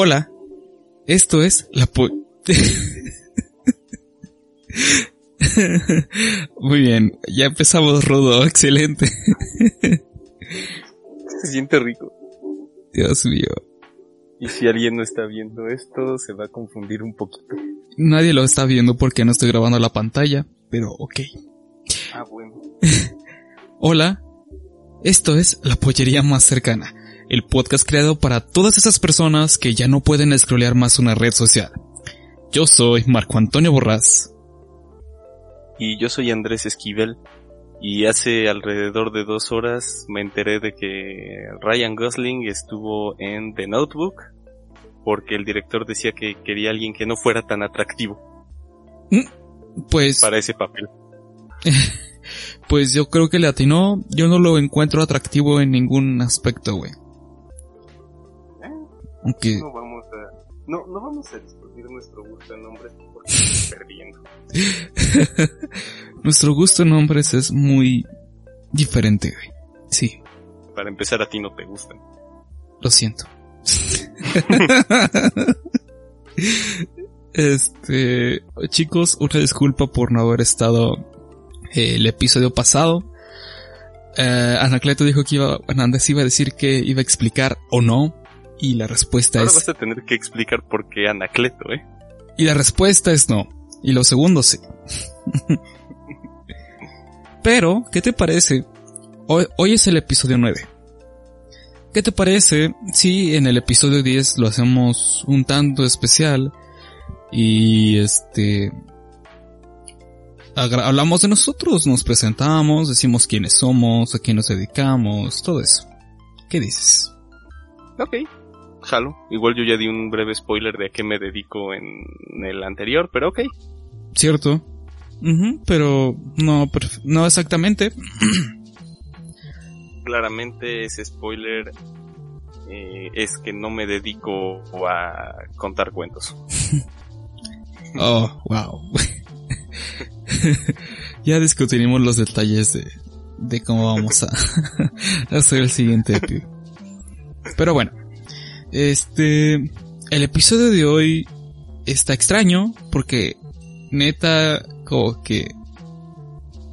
Hola, esto es la po... Muy bien, ya empezamos Rodo, excelente. Se siente rico. Dios mío. Y si alguien no está viendo esto, se va a confundir un poquito. Nadie lo está viendo porque no estoy grabando la pantalla, pero ok. Ah, bueno. Hola, esto es la pollería más cercana el podcast creado para todas esas personas que ya no pueden scrollear más una red social. Yo soy Marco Antonio Borrás. Y yo soy Andrés Esquivel. Y hace alrededor de dos horas me enteré de que Ryan Gosling estuvo en The Notebook porque el director decía que quería alguien que no fuera tan atractivo. Mm, pues... Para ese papel. pues yo creo que le atinó. Yo no lo encuentro atractivo en ningún aspecto, güey. No vamos a, no, no vamos a discutir nuestro gusto en nombres porque estamos perdiendo. nuestro gusto en nombres es muy diferente, güey. Sí. Para empezar, a ti no te gustan. Lo siento. este, chicos, una disculpa por no haber estado eh, el episodio pasado. Eh, Anacleto dijo que iba, Anandes iba a decir que iba a explicar o no y la respuesta Ahora es... vas a tener que explicar por qué Anacleto, ¿eh? Y la respuesta es no. Y lo segundo sí. Pero, ¿qué te parece? Hoy, hoy, es el episodio 9. ¿Qué te parece si en el episodio 10 lo hacemos un tanto especial? Y este... Hablamos de nosotros, nos presentamos, decimos quiénes somos, a quién nos dedicamos, todo eso. ¿Qué dices? Ok, jalo. Igual yo ya di un breve spoiler de a qué me dedico en el anterior, pero ok. Cierto. pero no, no exactamente. Claramente ese spoiler eh, es que no me dedico a contar cuentos. oh, wow. ya discutiremos los detalles de, de cómo vamos a hacer el siguiente Pero bueno, este, el episodio de hoy está extraño porque neta como que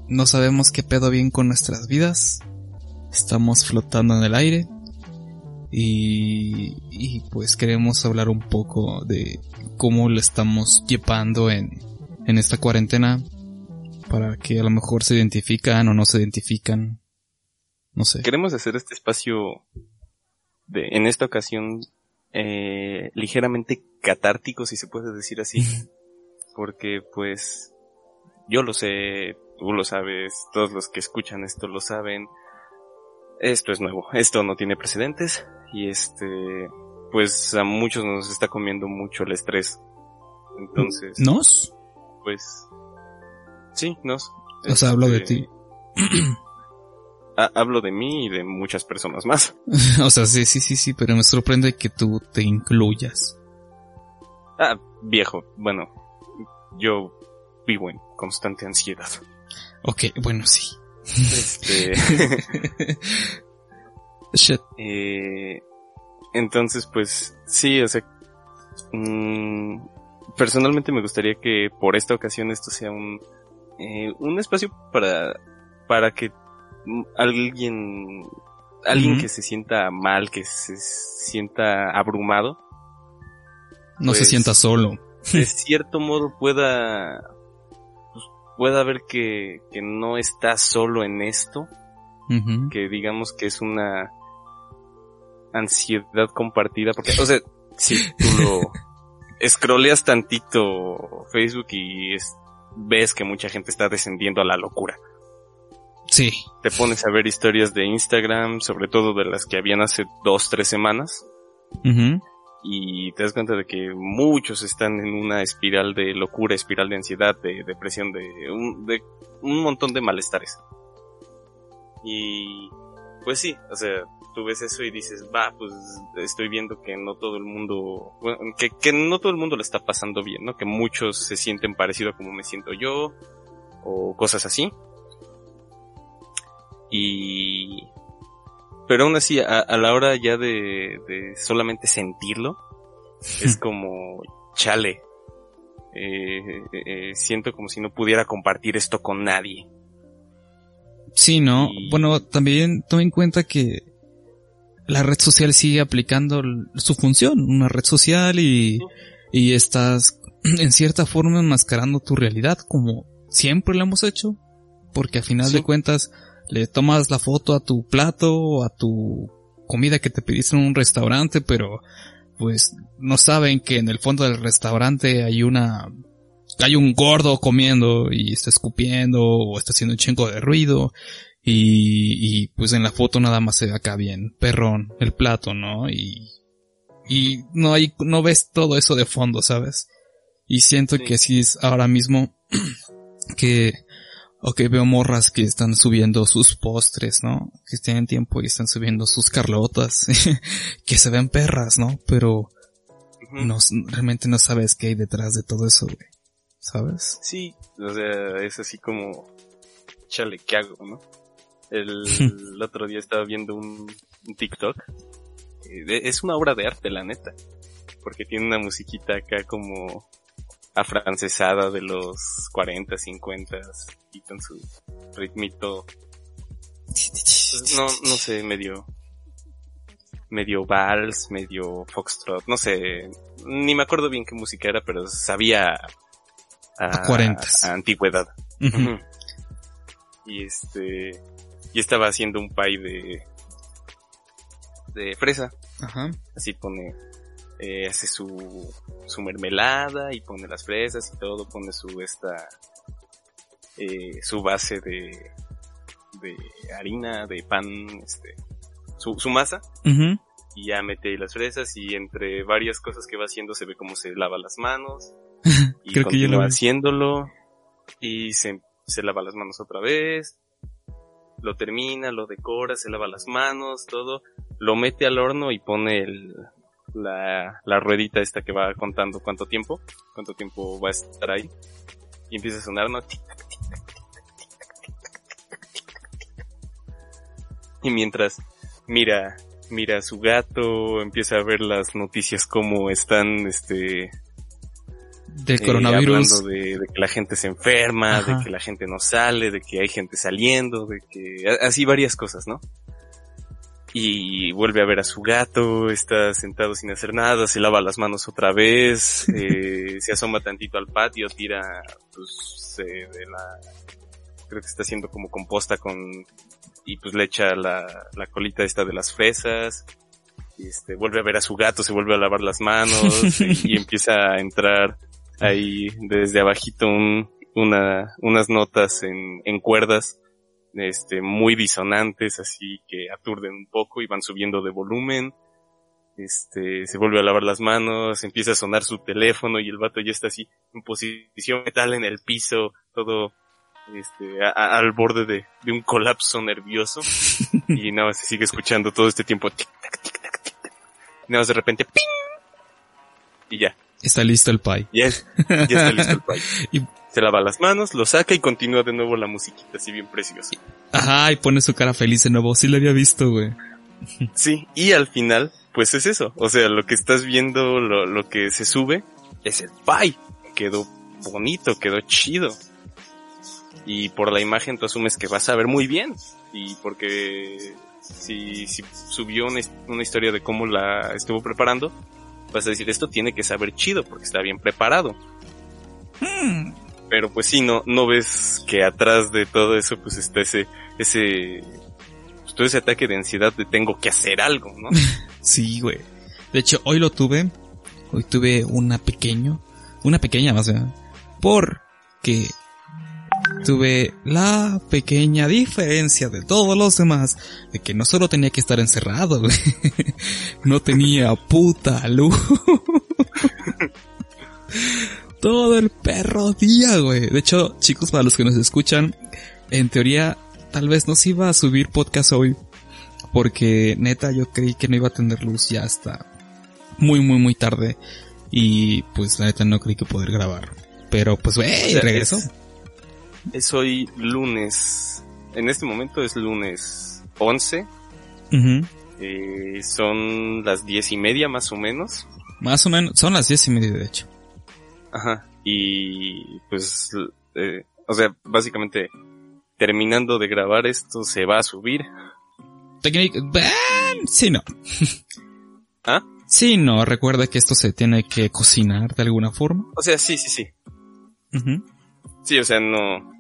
no sabemos qué pedo bien con nuestras vidas. Estamos flotando en el aire. Y, y pues queremos hablar un poco de cómo lo estamos llevando en, en esta cuarentena. Para que a lo mejor se identifican o no se identifican. No sé. Queremos hacer este espacio de, en esta ocasión, eh, ligeramente catártico, si se puede decir así. Porque, pues, yo lo sé, tú lo sabes, todos los que escuchan esto lo saben. Esto es nuevo, esto no tiene precedentes y este, pues a muchos nos está comiendo mucho el estrés. Entonces. ¿Nos? Pues, sí, nos. O sea, hablo de este, ti. hablo de mí y de muchas personas más. o sea, sí, sí, sí, sí, pero me sorprende que tú te incluyas. Ah, viejo, bueno, yo vivo en constante ansiedad. Ok, bueno, sí. Este... Shit. Eh, entonces, pues, sí, o sea, mmm, personalmente me gustaría que por esta ocasión esto sea un, eh, un espacio para, para que alguien, alguien que se sienta mal, que se sienta abrumado. No se pues, sienta solo. De cierto modo pueda, pues, pueda ver que, que no está solo en esto. Que digamos que es una ansiedad compartida. Porque, o sea, si tú lo scrolleas tantito Facebook y es, ves que mucha gente está descendiendo a la locura. Sí. Te pones a ver historias de Instagram, sobre todo de las que habían hace dos, tres semanas, y te das cuenta de que muchos están en una espiral de locura, espiral de ansiedad, de depresión, de un, de un montón de malestares. Y pues sí, o sea, tú ves eso y dices, va, pues estoy viendo que no todo el mundo, bueno, que, que no todo el mundo le está pasando bien, ¿no? Que muchos se sienten parecido a como me siento yo, o cosas así. Y... Pero aún así, a, a la hora ya de, de solamente sentirlo, es como, chale, eh, eh, eh, siento como si no pudiera compartir esto con nadie. Sí, ¿no? Y- Bueno, también toma en cuenta que la red social sigue aplicando su función, una red social y, y estás en cierta forma enmascarando tu realidad como siempre lo hemos hecho, porque a final Sí. de cuentas le tomas la foto a tu plato o a tu comida que te pediste en un restaurante, pero pues no saben que en el fondo del restaurante hay una hay un gordo comiendo y está escupiendo o está haciendo un chingo de ruido y, y pues en la foto nada más se ve acá bien perrón el plato, ¿no? Y, y no hay, no ves todo eso de fondo, ¿sabes? Y siento Sí. que sí es ahora mismo que, ok, veo morras que están subiendo sus postres, ¿no? Que tienen tiempo y están subiendo sus carlotas, que se ven perras, ¿no? Pero no, realmente no sabes qué hay detrás de todo eso, güey. ¿Sabes? Sí, o sea, es así como, chale, ¿qué hago, no? El, el otro día estaba viendo un, un TikTok. eh, Es una obra de arte, la neta. Porque tiene una musiquita acá como afrancesada de los 40, 50 y con su ritmito, no, no sé, medio, medio vals, medio foxtrot, no sé, ni me acuerdo bien qué música era, pero sabía a, A 40s. a antigüedad. Ujú. Y este, y estaba haciendo un pie de, de fresa. Ajá. Así pone, eh, hace su, su mermelada y pone las fresas y todo, pone su esta, eh, su base de, de harina, de pan, este, su, su masa. Y ya mete las fresas y entre varias cosas que va haciendo se ve cómo se lava las manos y Creo que yo lo continúa haciéndolo y se, se lava las manos otra vez, lo termina, lo decora, se lava las manos, todo, lo mete al horno y pone el, la, la ruedita esta que va contando cuánto tiempo, cuánto tiempo va a estar ahí y empieza a sonar, ¿no? Y mientras mira, mira a su gato, empieza a ver las noticias como están, este, Del eh, coronavirus. hablando de, de que la gente se enferma, Ajá. de que la gente no sale, de que hay gente saliendo, de que así varias cosas, ¿no? Y vuelve a ver a su gato, está sentado sin hacer nada, se lava las manos otra vez, eh, se asoma tantito al patio, tira, pues, eh, de la, creo que está haciendo como composta con, y pues le echa la, la colita esta de las fresas, y este, vuelve a ver a su gato, se vuelve a lavar las manos, y, y empieza a entrar ahí desde abajito un, una, unas notas en, en cuerdas, este, muy disonantes, así que aturden un poco y van subiendo de volumen. Este, se vuelve a lavar las manos, empieza a sonar su teléfono y el vato ya está así en posición metal en el piso, todo, este, a- a- al borde de, de un colapso nervioso. y nada más se sigue escuchando todo este tiempo. tic, tac, tic, tac, tic, tac. Y nada más de repente, ¡ping! Y ya, Está listo el pie. ya, es- ya está listo el pie. Y- Se lava las manos, lo saca y continúa de nuevo la musiquita así bien preciosa. Ajá, y pone su cara feliz de nuevo. Sí lo había visto, güey. Sí, y al final, pues es eso. O sea, lo que estás viendo, lo, lo que se sube, es el pie. Quedó bonito, quedó chido. Y por la imagen tú asumes que vas a ver muy bien. Y porque si, si subió una, una historia de cómo la estuvo preparando, vas a decir, esto tiene que saber chido porque está bien preparado. Pero pues sí, no, no ves que atrás de todo eso pues está ese, ese, pues, todo ese ataque de ansiedad de tengo que hacer algo, ¿no? Sí, güey. De hecho, hoy lo tuve. Hoy tuve una pequeño, una pequeña, o sea, porque tuve la pequeña diferencia de todos los demás de que no solo tenía que estar encerrado, no tenía puta luz. Todo el perro día, güey. De hecho, chicos, para los que nos escuchan, en teoría, tal vez no se iba a subir podcast hoy. Porque neta, yo creí que no iba a tener luz ya hasta muy, muy, muy tarde. Y pues la neta no creí que poder grabar. Pero pues, güey, regresó. Es, hoy lunes. En este momento es lunes 11. eh, son las diez y media más o menos. Más o menos, son las diez y media de hecho. Ajá. Y pues, eh, o sea, básicamente terminando de grabar esto se va a subir. Técnica, sí, no. ¿Ah? Sí, no, recuerda que esto se tiene que cocinar de alguna forma. O sea, sí, sí, sí. Sí, o sea, no.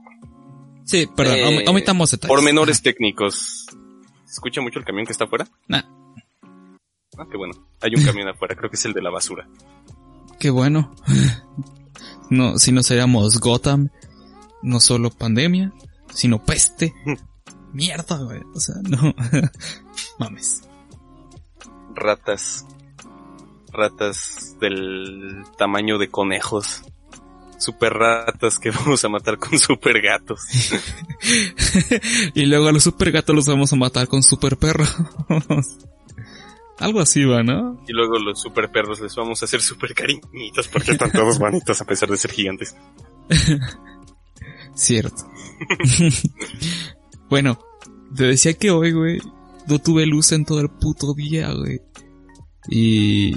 Sí, perdón, eh, omitamos detalles. Por menores técnicos. ¿Se escucha mucho el camión que está afuera? Nah. Ah, qué bueno. Hay un camión afuera, creo que es el de la basura. Qué bueno. No, si no seríamos Gotham, no solo pandemia, sino peste. Mierda, güey. O sea, no. Mames. Ratas. Ratas del tamaño de conejos. Super ratas que vamos a matar con super gatos. y luego a los super gatos los vamos a matar con super perros. Algo así va, ¿no? Y luego los super perros les vamos a hacer super cariñitos porque están todos bonitos a pesar de ser gigantes. Cierto. bueno, te decía que hoy, güey, no tuve luz en todo el puto día, güey. Y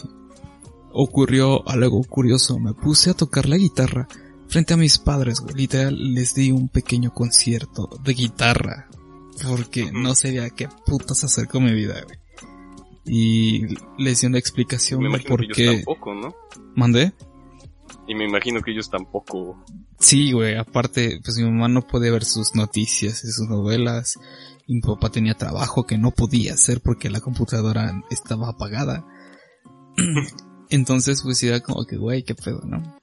ocurrió algo curioso. Me puse a tocar la guitarra frente a mis padres, güey. Literal, les di un pequeño concierto de guitarra. Porque no sabía qué putas hacer con mi vida, güey y les dio una explicación me por qué. tampoco, ¿no? ¿Mandé? Y me imagino que ellos tampoco. Sí, güey, aparte, pues mi mamá no puede ver sus noticias y sus novelas. Y mi papá tenía trabajo que no podía hacer porque la computadora estaba apagada. Entonces, pues era como que, güey, qué pedo, ¿no?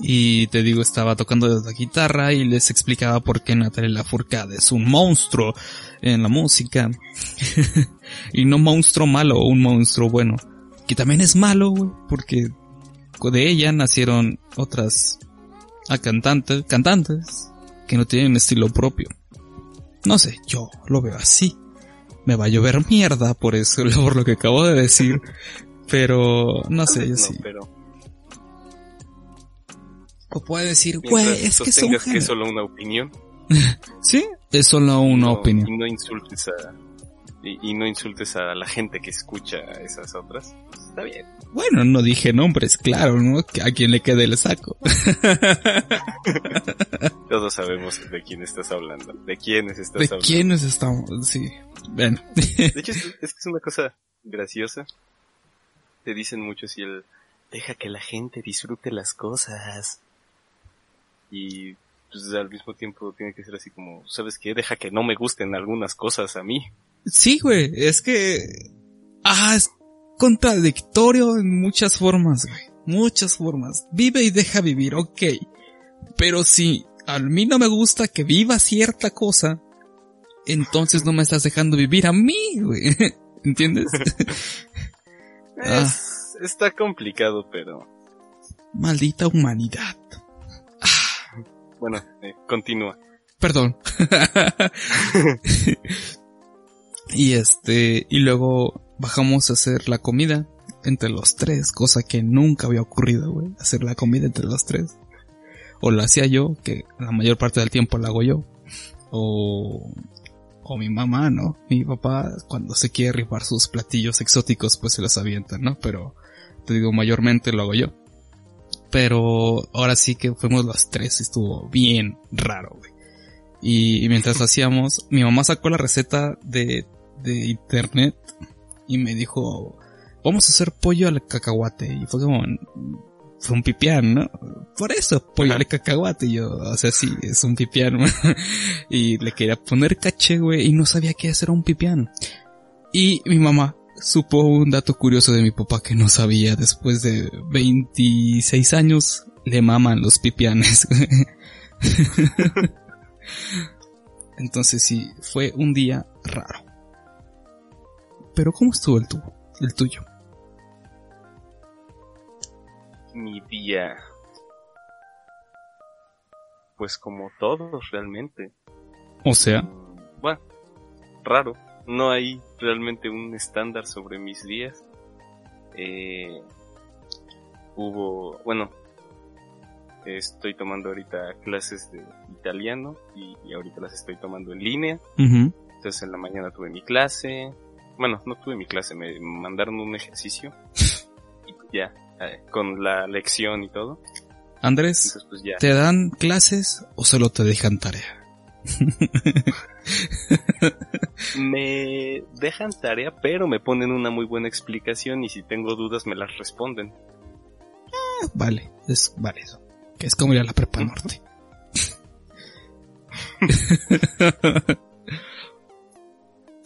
Y te digo, estaba tocando la guitarra y les explicaba por qué Natalia Lafourcade es un monstruo en la música. y no monstruo malo, un monstruo bueno. Que también es malo, güey, porque de ella nacieron otras a cantantes, cantantes que no tienen estilo propio. No sé, yo lo veo así. Me va a llover mierda por eso, por lo que acabo de decir. Pero, no sé, yo sí. Pero... O puede decir, güey, es que es que es solo una opinión. sí, es solo una opinión. Y no insultes a, y, no insultes a la gente que escucha esas otras. está bien. Bueno, no dije nombres, claro, ¿no? A quien le quede el saco. Todos sabemos de quién estás hablando. De quiénes estás hablando. De quiénes estamos, sí. Bueno. de hecho, es, es que es una cosa graciosa. Te dicen mucho si el deja que la gente disfrute las cosas. Y pues al mismo tiempo tiene que ser así como, ¿sabes qué? Deja que no me gusten algunas cosas a mí. Sí, güey, es que... Ah, es contradictorio en muchas formas, güey. Muchas formas. Vive y deja vivir, ok. Pero si a mí no me gusta que viva cierta cosa, entonces no me estás dejando vivir a mí, güey. ¿Entiendes? Ah. Está complicado, pero... Maldita humanidad. Bueno, eh, continúa. Perdón. y este, y luego bajamos a hacer la comida entre los tres, cosa que nunca había ocurrido, güey, hacer la comida entre los tres. O lo hacía yo, que la mayor parte del tiempo la hago yo. O, o mi mamá, ¿no? Mi papá, cuando se quiere rifar sus platillos exóticos, pues se los avienta, ¿no? Pero, te digo, mayormente lo hago yo. Pero ahora sí que fuimos los tres, estuvo bien raro, güey. Y, mientras hacíamos, mi mamá sacó la receta de, de internet y me dijo, vamos a hacer pollo al cacahuate. Y fue como, fue un pipián, ¿no? Por eso, al cacahuate. Y yo, o sea, sí, es un pipián. y le quería poner caché, güey, y no sabía qué hacer un pipián. Y mi mamá, supo un dato curioso de mi papá que no sabía. Después de 26 años, le maman los pipianes. Entonces sí, fue un día raro. Pero ¿cómo estuvo el, tu el tuyo? Día... Pues como todos realmente. O sea... Bueno, raro. No hay realmente un estándar sobre mis días. Eh, hubo, bueno, estoy tomando ahorita clases de italiano y, ahorita las estoy tomando en línea. Entonces en la mañana tuve mi clase. Bueno, no tuve mi clase, me mandaron un ejercicio. y ya, eh, con la lección y todo. Andrés, pues, ¿te dan clases o solo te dejan tarea? me dejan tarea, pero me ponen una muy buena explicación y si tengo dudas me las responden. Ah, vale, es válido. Que es como ir a la prepa norte.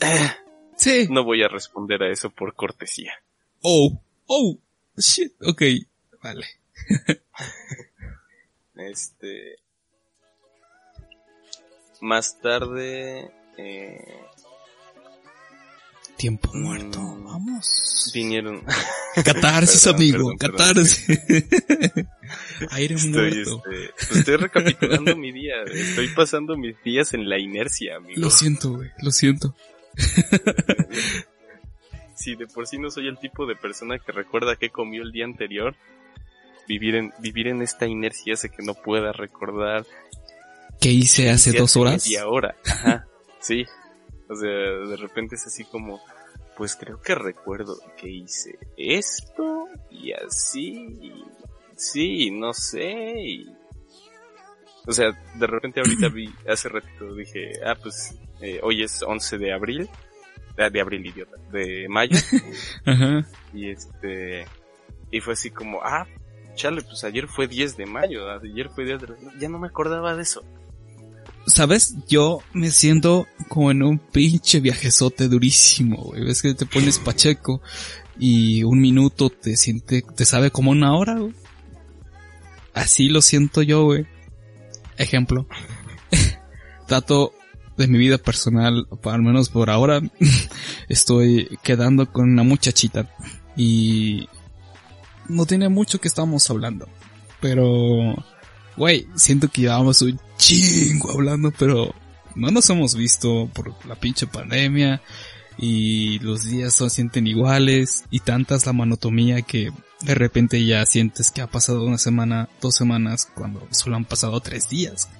sí. No voy a responder a eso por cortesía. Oh, oh, shit, ok, vale. este. Más tarde, eh, tiempo muerto. Mm, Vamos. Vinieron. Catarsis, amigo. catarsis. Aire muerto. Este, estoy recapitulando mi día. Estoy pasando mis días en la inercia, amigo. Lo siento, güey. Lo siento. Si de por sí no soy el tipo de persona que recuerda qué comió el día anterior, vivir en, vivir en esta inercia hace que no pueda recordar. ¿Qué hice hace dos horas? Y ahora. Ajá. Sí. O sea, de repente es así como, pues creo que recuerdo que hice esto y así, sí, no sé. O sea, de repente ahorita vi, hace ratito dije, ah, pues eh, hoy es 11 de abril, de abril idiota, de mayo. Ajá. Y este, y fue así como, ah, chale, pues ayer fue 10 de mayo, ayer fue 10 de ya no me acordaba de eso. ¿Sabes? Yo me siento como en un pinche viajezote durísimo, güey. Ves que te pones pacheco y un minuto te siente, te sabe como una hora, güey. Así lo siento yo, güey. Ejemplo. Trato de mi vida personal, al menos por ahora, estoy quedando con una muchachita y no tiene mucho que estamos hablando, pero Güey, siento que llevamos un chingo hablando, pero no nos hemos visto por la pinche pandemia y los días se sienten iguales y tantas la monotomía que de repente ya sientes que ha pasado una semana, dos semanas cuando solo han pasado tres días.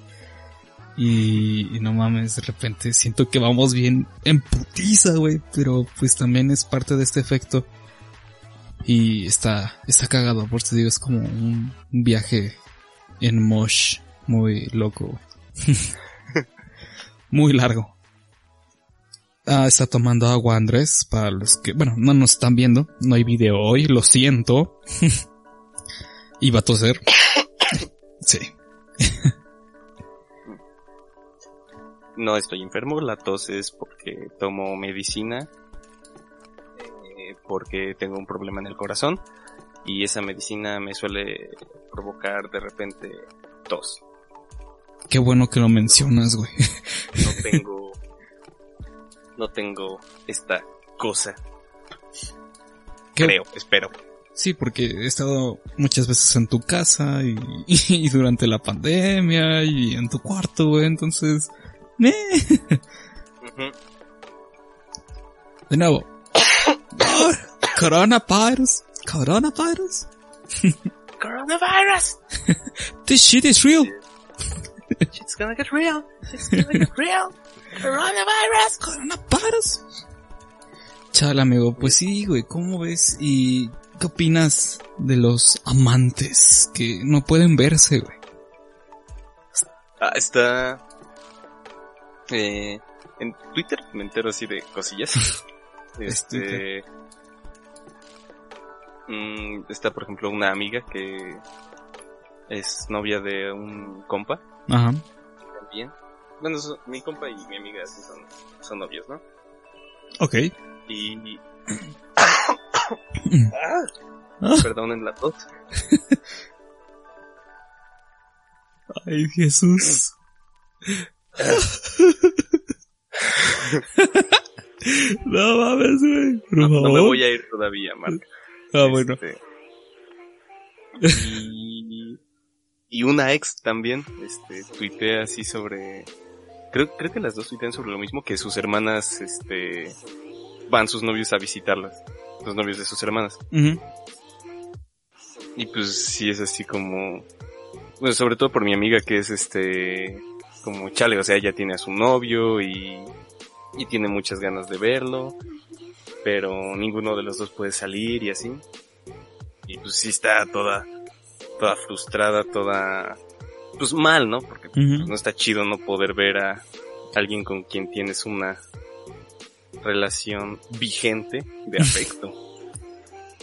Y, no mames, de repente siento que vamos bien en putiza, güey, pero pues también es parte de este efecto. Y está, está cagado, por eso digo, es como un viaje en Mosh, muy loco. muy largo. Ah, está tomando agua Andrés, para los que, bueno, no nos están viendo, no hay video hoy, lo siento. Iba a toser. sí. No estoy enfermo, la tos es porque tomo medicina, eh, porque tengo un problema en el corazón y esa medicina me suele provocar de repente tos. Qué bueno que lo mencionas, güey. No tengo, no tengo esta cosa. Creo, espero. Sí, porque he estado muchas veces en tu casa y, durante la pandemia y en tu cuarto, güey, entonces... Eh. De nuevo. coronavirus. Coronavirus? Coronavirus! this shit is real! It's gonna get real! It's gonna get real! Coronavirus! Coronavirus! Chale, amigo, pues sí, güey, ¿cómo ves? ¿Y qué opinas de los amantes que no pueden verse, güey? Ah, está... Eh, en Twitter me entero así de cosillas. este... Mm, está, por ejemplo, una amiga que es novia de un compa. Ajá. También. Bueno, mi compa y mi amiga son, son novios, ¿no? Ok. Y... ah, perdonen la tos. Ay, Jesús. no mames, güey. No, no me voy a ir todavía, Mark. Ah, bueno. Este, y, y una ex también, este, tuitea así sobre, creo, creo que las dos tuitean sobre lo mismo, que sus hermanas, este, van sus novios a visitarlas, los novios de sus hermanas. Y pues sí es así como, bueno, sobre todo por mi amiga que es este, como chale, o sea, ella tiene a su novio y, y tiene muchas ganas de verlo, pero ninguno de los dos puede salir y así. Y pues sí está toda, toda frustrada, toda, pues mal, ¿no? Porque pues, no está chido no poder ver a alguien con quien tienes una relación vigente de afecto.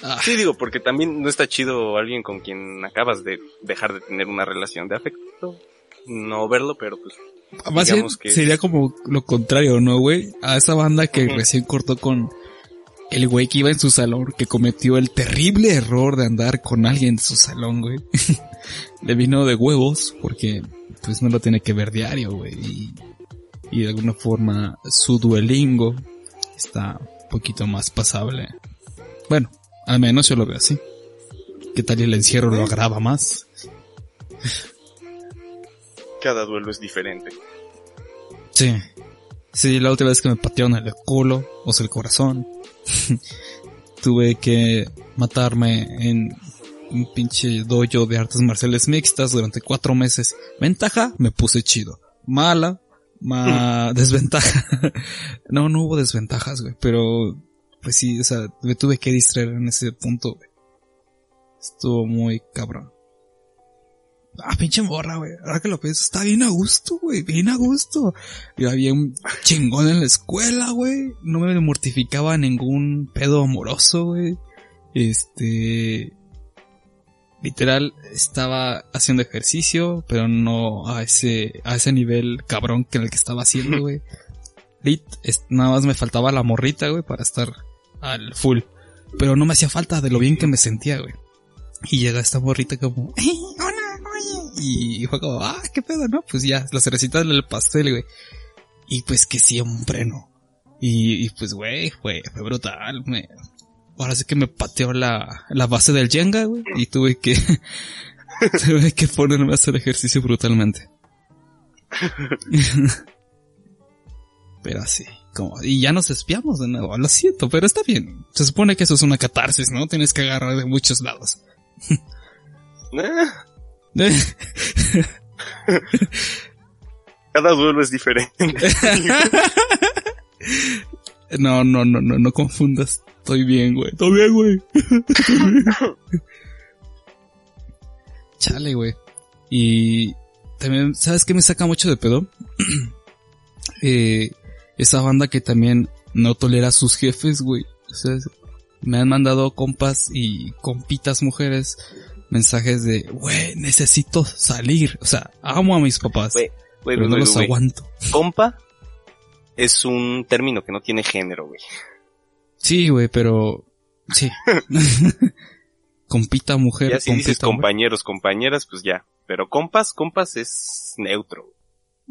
Ah, Sí, digo, porque también no está chido alguien con quien acabas de dejar de tener una relación de afecto. No verlo, pero pues más bien digamos que- sería como lo contrario, ¿no, güey? A esa banda que recién cortó con el güey que iba en su salón, que cometió el terrible error de andar con alguien de su salón, güey. Le vino de huevos, porque pues no lo tiene que ver diario, güey. Y, y de alguna forma su duelingo está un poquito más pasable. Bueno, al menos yo lo veo así. ¿Qué tal y el encierro lo agrava más? Cada duelo es diferente. Sí. Sí, la última vez que me patearon el culo, o sea, el corazón, tuve que matarme en un pinche dojo de artes marciales mixtas durante cuatro meses. Ventaja, me puse chido. Mala, ma desventaja. no, no hubo desventajas, güey, pero pues sí, o sea, me tuve que distraer en ese punto, güey. Estuvo muy cabrón. Ah, pinche morra, güey. Ahora que lo pienso, está bien a gusto, güey. Bien a gusto. Iba bien chingón en la escuela, güey. No me mortificaba ningún pedo amoroso, güey. Este... Literal, estaba haciendo ejercicio, pero no a ese, a ese nivel cabrón que en el que estaba haciendo, güey. Lit, nada más me faltaba la morrita, güey, para estar al full. Pero no me hacía falta de lo bien que me sentía, güey. Y llega esta morrita como, "Eh, hola, oye. Y fue como, ah, qué pedo, ¿no? Pues ya, la cerecita del pastel, güey. Y pues que siempre no. Y, pues, güey, fue, fue brutal. Me, ahora sí que me pateó la, la base del Jenga, güey. Y tuve que, tuve que ponerme a hacer ejercicio brutalmente. pero así, como, y ya nos espiamos de nuevo, lo siento, pero está bien. Se supone que eso es una catarsis, ¿no? Tienes que agarrar de muchos lados. Cada duelo es diferente. No, no, no, no, no confundas. Estoy bien, güey. Estoy bien, güey. Chale, güey. Y también, ¿sabes qué me saca mucho de pedo? eh, esa banda que también no tolera a sus jefes, güey. Me han mandado compas y compitas mujeres mensajes de, güey, necesito salir. O sea, amo a mis papás, Güey, güey, pero no güey, los aguanto. Compa es un término que no tiene género, güey. Sí, güey, pero sí. compita mujer, Ya si compita compañeros, compañeras, pues ya. Pero compas, compas es neutro.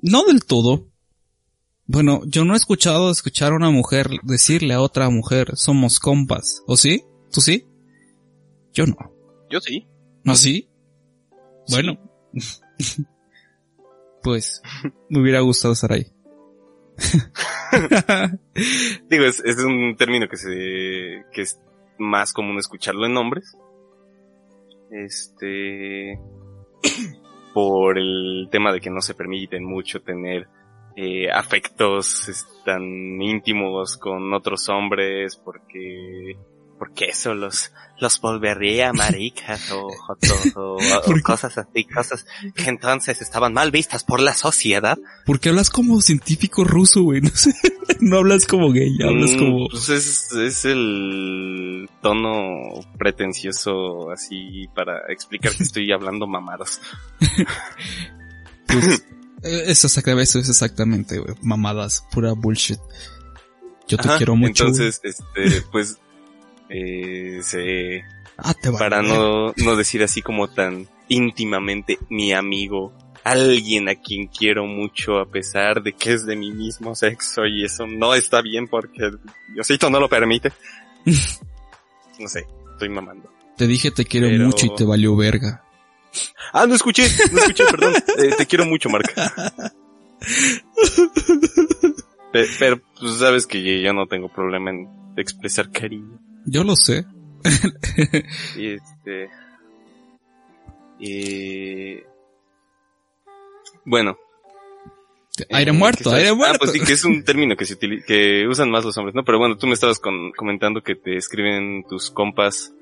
No del todo. Bueno, yo no he escuchado escuchar a una mujer decirle a otra mujer, somos compas. ¿O sí? ¿Tú sí? Yo no. Yo sí. ¿No sí? Bueno. pues, me hubiera gustado estar ahí. Digo, es, es un término que se, que es más común escucharlo en hombres. Este, por el tema de que no se permiten mucho tener eh, afectos es, tan íntimos con otros hombres porque, porque eso los, los volvería maricas o, o- o- o cosas así, cosas que entonces estaban mal vistas por la sociedad. ¿Por qué hablas como científico ruso, güey? No sé. No hablas como gay, hablas Mm, como... Pues es, es el tono pretencioso así para explicar que estoy hablando mamadas. Pues, eh, eso, es- eso es exactamente, güey. Mamadas, pura bullshit. Yo te Ajá, quiero mucho. Entonces, este, pues, eh, se, ah, te para no, no decir así como tan íntimamente mi amigo alguien a quien quiero mucho a pesar de que es de mi mismo sexo y eso no está bien porque Diosito no lo permite. no sé, estoy mamando. Te dije te quiero mucho y te valió verga. Ah, no escuché, no escuché, perdón. Eh, te quiero mucho, Marca. pero, pues sabes que yo no tengo problema en expresar cariño. Yo lo sé. y este... Y... Bueno. Aire muerto, aire muerto. Ah, pues sí, que es un término que se que usan más los hombres, ¿no? Pero bueno, tú me estabas con, comentando que te escriben tus compas,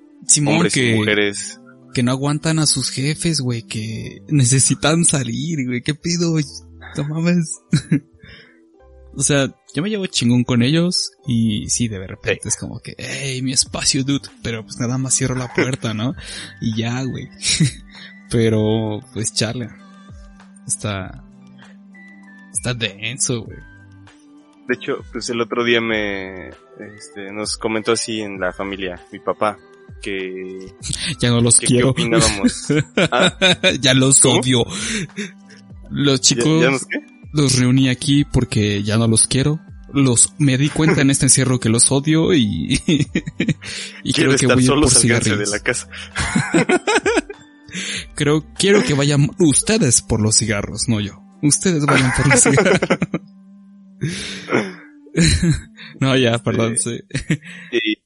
hombres y mujeres. Que no aguantan a sus jefes, güey, que necesitan salir, güey, ¿qué pido? No mames. o sea, yo me llevo chingón con ellos y sí, de repente es como que, hey, mi espacio, dude, pero pues nada más cierro la puerta, ¿no? y ya, güey. pero, pues charle. Está, está denso, güey. De hecho, pues el otro día me, este, nos comentó así en la familia, mi papá, que... ya no los quiero. ¿Qué? ¿Ah? ya los odio. Los chicos... ¿Ya, nos qué? Los reuní aquí porque ya no los quiero. Los, me di cuenta en este encierro que los odio y, y creo que voy a por cigarrillos. de la casa. creo, quiero que vayan ustedes por los cigarros, no yo. Ustedes vayan por los cigarros. no, ya, perdón, sí. Y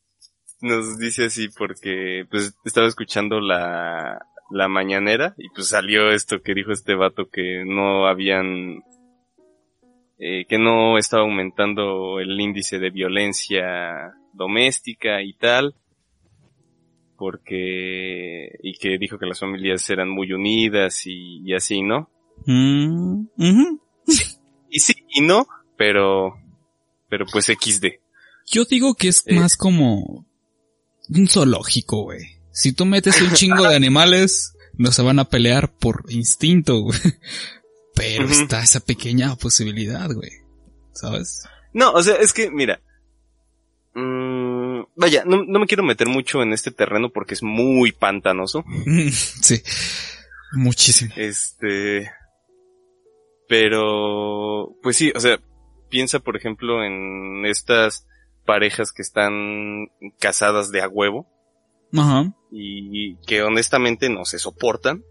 nos dice así porque, pues, estaba escuchando la, la mañanera y pues salió esto que dijo este vato que no habían eh, que no estaba aumentando el índice de violencia doméstica y tal, porque, y que dijo que las familias eran muy unidas y, así, ¿no? Mm, y sí, y no, pero, pero pues XD. Yo digo que es eh. más como un zoológico, güey. Si tú metes un chingo de animales, no se van a pelear por instinto, güey. Pero está esa pequeña posibilidad, güey. ¿Sabes? No, o sea, es que, mira. Mmm, vaya, no, no, me quiero meter mucho en este terreno porque es muy pantanoso. sí. Muchísimo. Este. Pero, pues sí, o sea, piensa por ejemplo en estas parejas que están casadas de a huevo. Ajá. Y que honestamente no se soportan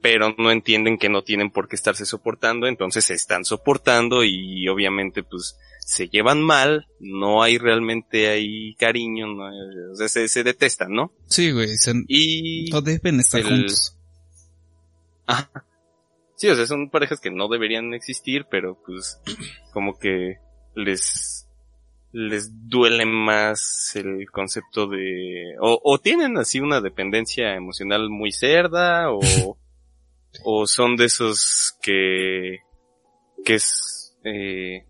pero no entienden que no tienen por qué estarse soportando, entonces se están soportando y obviamente pues se llevan mal, no hay realmente ahí cariño, no, o sea, se, detestan, ¿no? Sí, güey, y no deben estar juntos. Sí, o sea, son parejas que no deberían existir, pero pues como que les les duele más el concepto de o, o tienen así una dependencia emocional muy cerda o o son de esos que que es eh,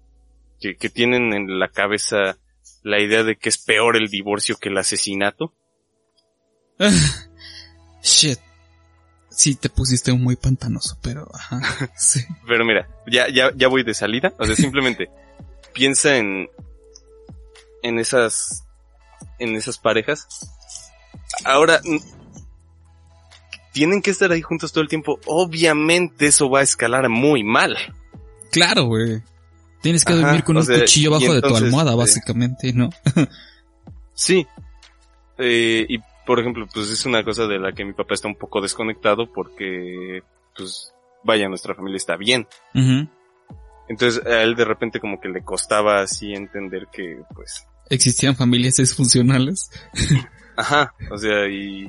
que, que tienen en la cabeza la idea de que es peor el divorcio que el asesinato. Shit. Sí, te pusiste muy pantanoso, pero ajá, sí. pero mira, ya, ya, ya voy de salida. O sea, simplemente piensa en, en esas, en esas parejas. Ahora, tienen que estar ahí juntos todo el tiempo, obviamente eso va a escalar muy mal. Claro, güey. Tienes que dormir con un cuchillo bajo de tu almohada, eh, básicamente, ¿no? sí. Eh, y por ejemplo, pues es una cosa de la que mi papá está un poco desconectado porque, pues, vaya, nuestra familia está bien. Entonces a él de repente como que le costaba así entender que, pues... ¿Existían familias disfuncionales? Ajá, o sea, y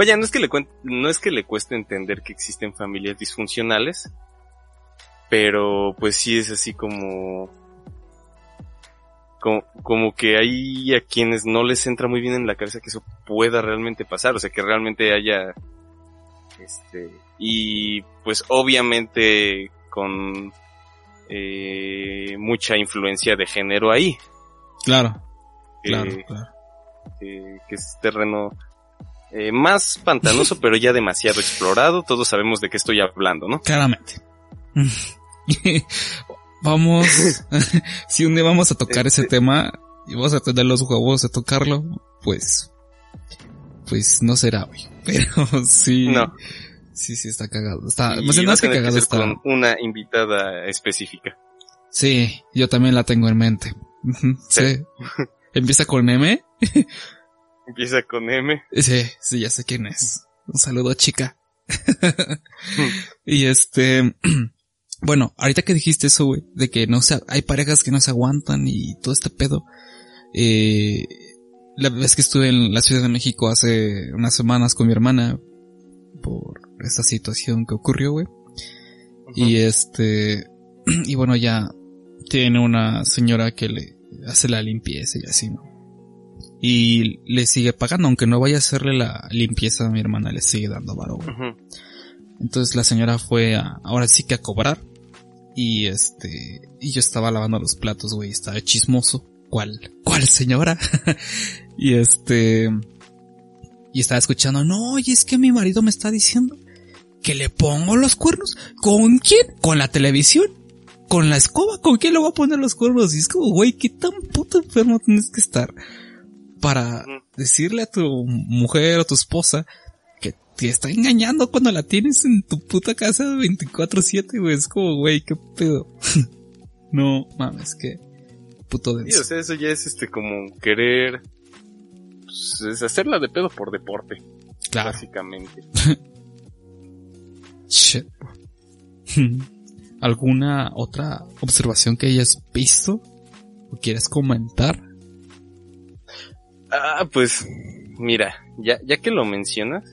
Vaya, no es que le no es que le cueste entender que existen familias disfuncionales, pero pues sí es así como, como, que hay a quienes no les entra muy bien en la cabeza que eso pueda realmente pasar, o sea, que realmente haya, este, y pues obviamente con eh, mucha influencia de género ahí. Claro, claro, claro. que es terreno eh, más pantanoso, pero ya demasiado explorado. Todos sabemos de qué estoy hablando, ¿no? Claramente. vamos, si un día vamos a tocar ese este tema y vamos a tener los huevos de tocarlo, pues, pues no será hoy. Pero sí. No. Sí, sí, está cagado. Está, Y más bien, no va es a que cagado ser está. con una invitada específica. Sí, yo también la tengo en mente. Sí. Sí. Empieza con M. Empieza con M. Sí, sí, ya sé quién es. Un saludo, chica. y este, bueno, ahorita que dijiste eso, güey, de que no se, hay parejas que no se aguantan y todo este pedo. Eh, la vez que estuve en la Ciudad de México hace unas semanas con mi hermana por esta situación que ocurrió, güey. Y este, y bueno, ya tiene una señora que le hace la limpieza y así, ¿no? Y le sigue pagando, aunque no vaya a hacerle la limpieza a mi hermana, le sigue dando varo. Ujú. Entonces la señora fue a, ahora sí que a cobrar. Y este, y yo estaba lavando los platos, güey, estaba chismoso. ¿Cuál? ¿Cuál señora? y este, y estaba escuchando, no, y es que mi marido me está diciendo que le pongo los cuernos. ¿Con quién? ¿Con la televisión? ¿Con la escoba? ¿Con quién le voy a poner los cuernos? Y es como, güey, qué tan puto enfermo tienes que estar para decirle a tu mujer o tu esposa que te está engañando cuando la tienes en tu puta casa 24-7, güey. Es como, güey, qué pedo. no mames, qué puto Sí, denso. o sea, eso ya es este como querer pues, es hacerla de pedo por deporte, claro. básicamente. Shit. ¿Alguna otra observación que hayas visto? ¿O quieres comentar? Ah, pues mira, ya ya que lo mencionas,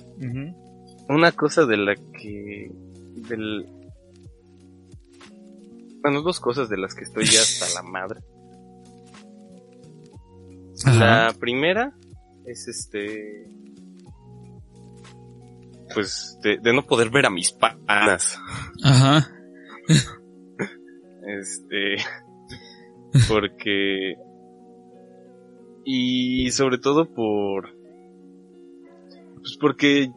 una cosa de la que del bueno, dos cosas de las que estoy ya hasta la madre. Ajá. La primera es este pues de, de no poder ver a mis panas. Ajá. Este. Porque. Y sobre todo por. Pues porque,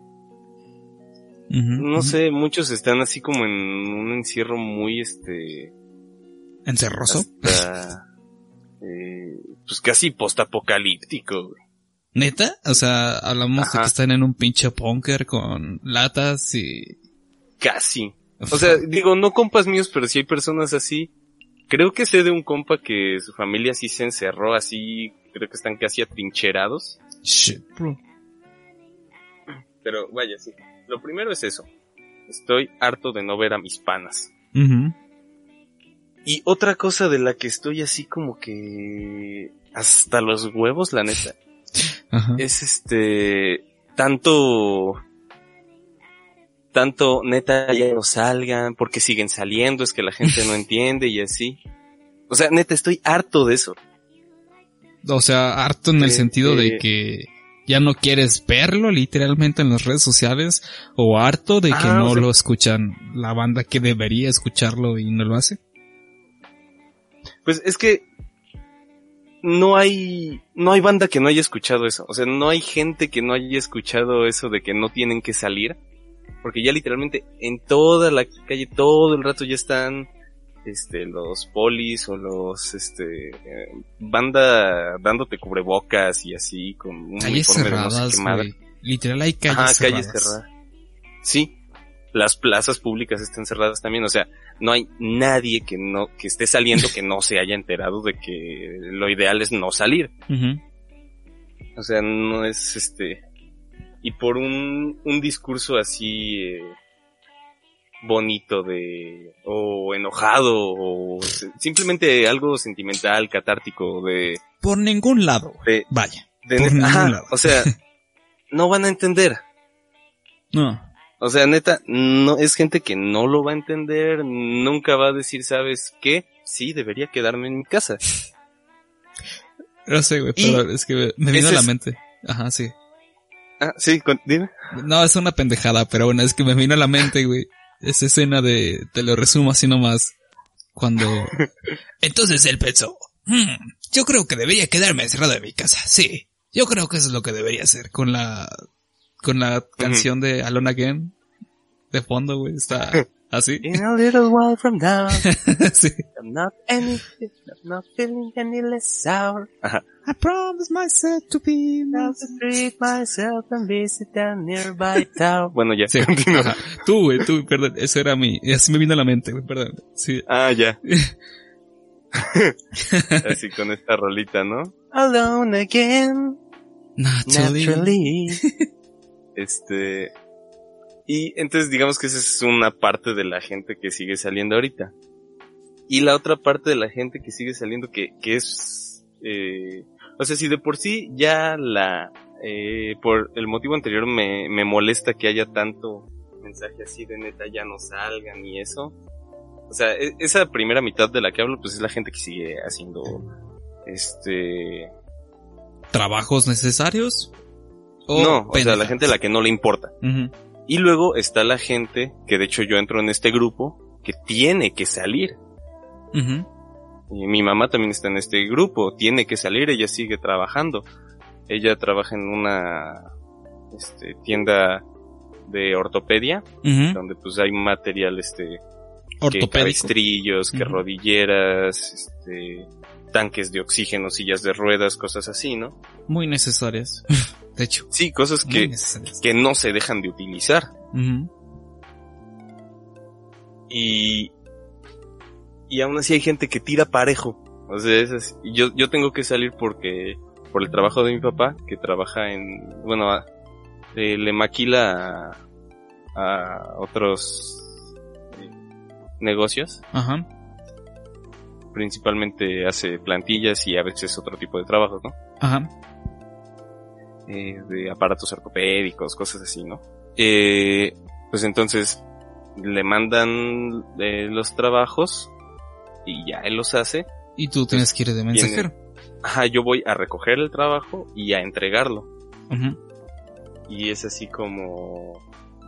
no sé, muchos están así como en un encierro muy este. ¿Encerroso? Hasta. eh, pues casi postapocalíptico. ¿Neta? O sea, hablamos de que están en un pinche bunker con latas y... Casi. O sea, digo, no compas míos, pero si hay personas así. Creo que sé de un compa que su familia sí se encerró así, creo que están casi atrincherados. Shit, bro. Pero vaya, sí. Lo primero es eso. Estoy harto de no ver a mis panas. Y otra cosa de la que estoy así como que hasta los huevos, la neta, es este tanto tanto neta ya no salgan porque siguen saliendo, es que la gente no entiende y así. O sea, neta estoy harto de eso. O sea, harto en el Eh, sentido de que ya no quieres verlo literalmente en las redes sociales o harto de que Ah, no o sea- lo escuchan la banda que debería escucharlo y no lo hace. Pues es que no hay no hay banda que no haya escuchado eso, o sea, no hay gente que no haya escuchado eso de que no tienen que salir, porque ya literalmente en toda la calle todo el rato ya están este los polis o los este eh, banda dándote cubrebocas y así con un Calles uniforme de no sé cerradas, qué madre. güey. Literal hay calles Ajá, cerradas. calles cerradas. Sí, las plazas públicas están cerradas también, o sea, no hay nadie que no que esté saliendo que no se haya enterado de que lo ideal es no salir. O sea, no es este y por un un discurso así eh, bonito de o enojado o simplemente algo sentimental, catártico de Por ningún lado, de, Vaya. de- Por ningún ajá, lado. o sea, no van a entender. No. O sea, neta, no es gente que no lo va a entender, nunca va a decir, ¿sabes qué? Sí, debería quedarme en mi casa. No sé, güey, pero es que me vino a la mente. Ajá, sí. Ah, sí, dime. No, es una pendejada, pero bueno, es que me vino a la mente, güey. Esa escena de, te lo resumo así nomás. Cuando... Entonces él pensó, "Hmm, yo creo que debería quedarme encerrado en mi casa, sí. Yo creo que eso es lo que debería hacer con la, con la canción de Alone Again. De fondo, güey, está así. In a little while from now, sí. I'm not any, not feeling any less sour. Ajá. I promise myself to be Now to treat myself and visit a nearby town. Bueno, ya, Sí, continúa. ajá. Tú, güey, tú, perdón, eso era mi, así me vino a la mente, güey, perdón. Sí. Ah, ya. Así con esta rolita, ¿no? Alone again, Naturally. naturally. Este. Y entonces digamos que esa es una parte de la gente que sigue saliendo ahorita. Y la otra parte de la gente que sigue saliendo que, que es, eh, o sea, si de por sí ya la, eh, por el motivo anterior me, me molesta que haya tanto mensaje así de neta ya no salgan y eso. O sea, e- esa primera mitad de la que hablo pues es la gente que sigue haciendo, este, ¿Trabajos necesarios? no, o sea, la gente a la que no le importa. Y luego está la gente, que de hecho yo entro en este grupo, que tiene que salir. Y mi mamá también está en este grupo, tiene que salir, ella sigue trabajando. Ella trabaja en una este, tienda de ortopedia, donde pues hay material este que cabestrillos, que rodilleras, este tanques de oxígeno, sillas de ruedas, cosas así, ¿no? Muy necesarias. De hecho, Sí, cosas que, que no se dejan de utilizar. Y y aún así hay gente que tira parejo o sea es así. Yo yo tengo que salir porque por el trabajo de mi papá que trabaja en bueno a- eh, le maquila a, a otros eh, negocios Ajá. principalmente hace plantillas y a veces otro tipo de trabajos no Ajá. Eh, de aparatos ortopédicos, cosas así, ¿no? Eh, pues entonces le mandan eh, los trabajos y ya él los hace. Y tú tienes que ir de mensajero. Ajá, yo voy a recoger el trabajo y a entregarlo. Y es así como,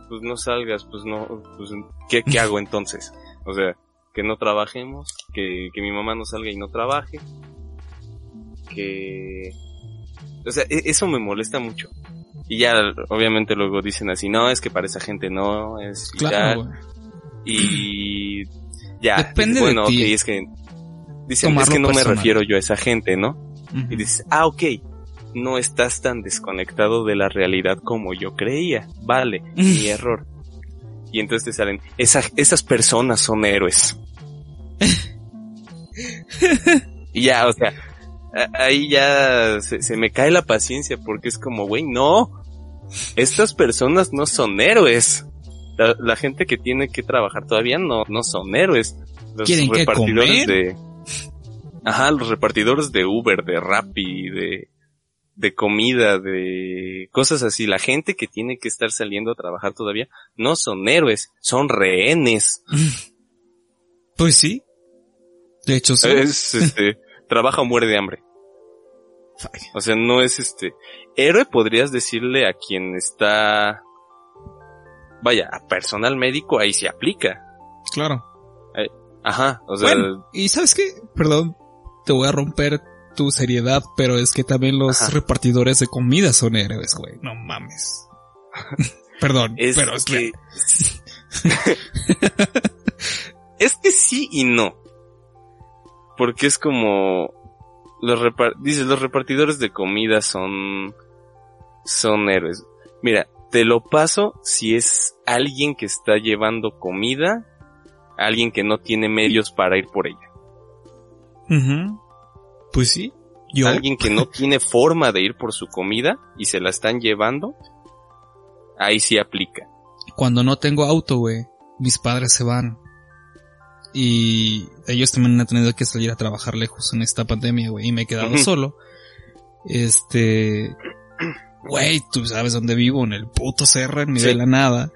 pues no salgas, pues no, pues ¿qué, qué hago entonces? O sea, que no trabajemos, que, que mi mamá no salga y no trabaje, que, o sea, e- eso me molesta mucho. Y ya, obviamente luego dicen así, no, es que para esa gente no, es. Claro. Y ya, Depende de bueno, ok, es que, dicen, es Tomarlo que no me refiero yo a esa gente, ¿no? Y dices, ah, ok, no estás tan desconectado de la realidad como yo creía. Vale, mi error. Y entonces te salen, "Esa- esas personas son héroes. y ya, o sea, ahí ya se, se me cae la paciencia porque es como, güey, no, estas personas no son héroes. La, la gente que tiene que trabajar todavía no, no son héroes. Los ¿Quieren repartidores comer? de, ajá, los repartidores de Uber, de Rappi, de, de comida, de cosas así. La gente que tiene que estar saliendo a trabajar todavía no son héroes, son rehenes. Pues sí. De hecho, sí. Es, este, trabaja o muere de hambre. O sea, no es este, héroe podrías decirle a quien está, vaya, a personal médico, ahí se aplica. Claro. Ajá, o sea, Bueno, y ¿sabes qué? Perdón, te voy a romper tu seriedad, pero es que también los Ajá. repartidores de comida son héroes, güey. No mames. Perdón, es pero es que, es que sí y no. Porque es como, los dices, los repartidores de comida son, son héroes. Mira, te lo paso si es alguien que está llevando comida, alguien que no tiene medios para ir por ella. Pues sí. Yo. Alguien que no tiene forma de ir por su comida y se la están llevando, ahí sí aplica. Cuando no tengo auto, güey, mis padres se van. Y ellos también han tenido que salir a trabajar lejos en esta pandemia, güey, y me he quedado solo. Este, güey, tú sabes dónde vivo, en el puto cerro, en medio Sí. de la nada.